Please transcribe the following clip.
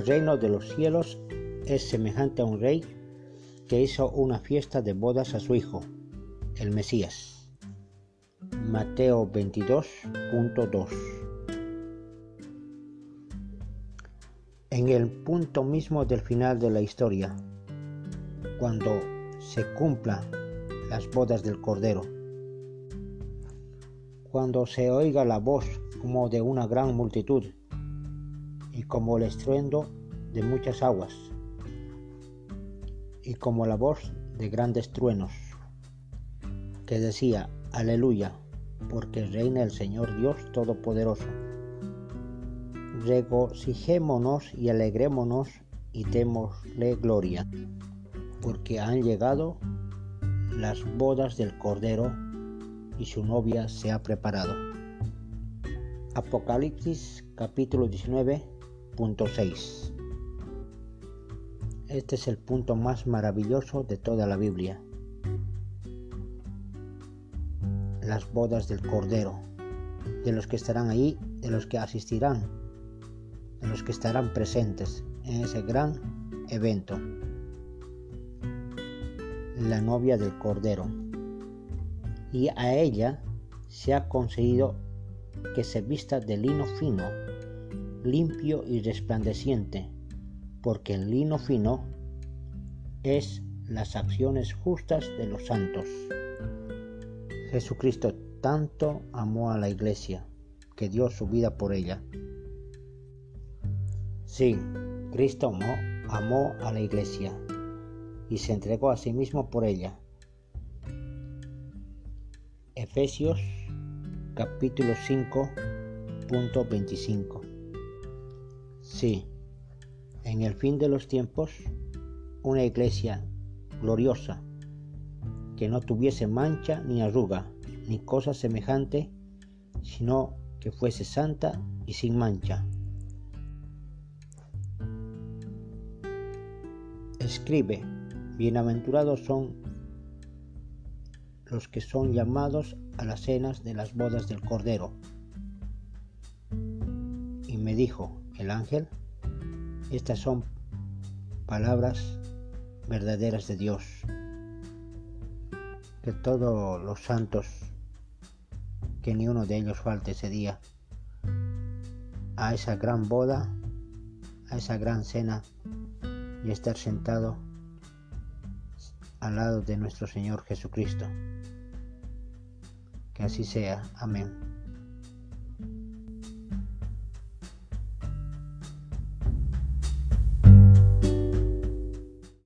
reino de los cielos es semejante a un rey que hizo una fiesta de bodas a su hijo, el Mesías. Mateo 22.2 En el punto mismo del final de la historia, cuando se cumplan las bodas del Cordero, cuando se oiga la voz como de una gran multitud y como el estruendo de muchas aguas y como la voz de grandes truenos, que decía, aleluya, porque reina el Señor Dios Todopoderoso. Regocijémonos y alegrémonos y démosle gloria, porque han llegado las bodas del Cordero y su novia se ha preparado. Apocalipsis capítulo 19.6 Este es el punto más maravilloso de toda la Biblia. Las bodas del Cordero, de los que estarán ahí, de los que asistirán, de los que estarán presentes en ese gran evento. La novia del Cordero. Y a ella se ha concedido que se vista de lino fino, limpio y resplandeciente, porque el lino fino es las acciones justas de los santos. Jesucristo tanto amó a la iglesia que dio su vida por ella. Sí, Cristo amó, a la iglesia y se entregó a sí mismo por ella. Efesios capítulo 5, punto 25. Sí, en el fin de los tiempos, una iglesia gloriosa, que no tuviese mancha ni arruga, ni cosa semejante, sino que fuese santa y sin mancha. Escribe, bienaventurados son los que son llamados a las cenas de las bodas del Cordero. Y me dijo el ángel, estas son palabras verdaderas de Dios. Que todos los santos, que ni uno de ellos falte ese día, a esa gran boda, a esa gran cena y estar sentado al lado de nuestro Señor Jesucristo. Que así sea. Amén.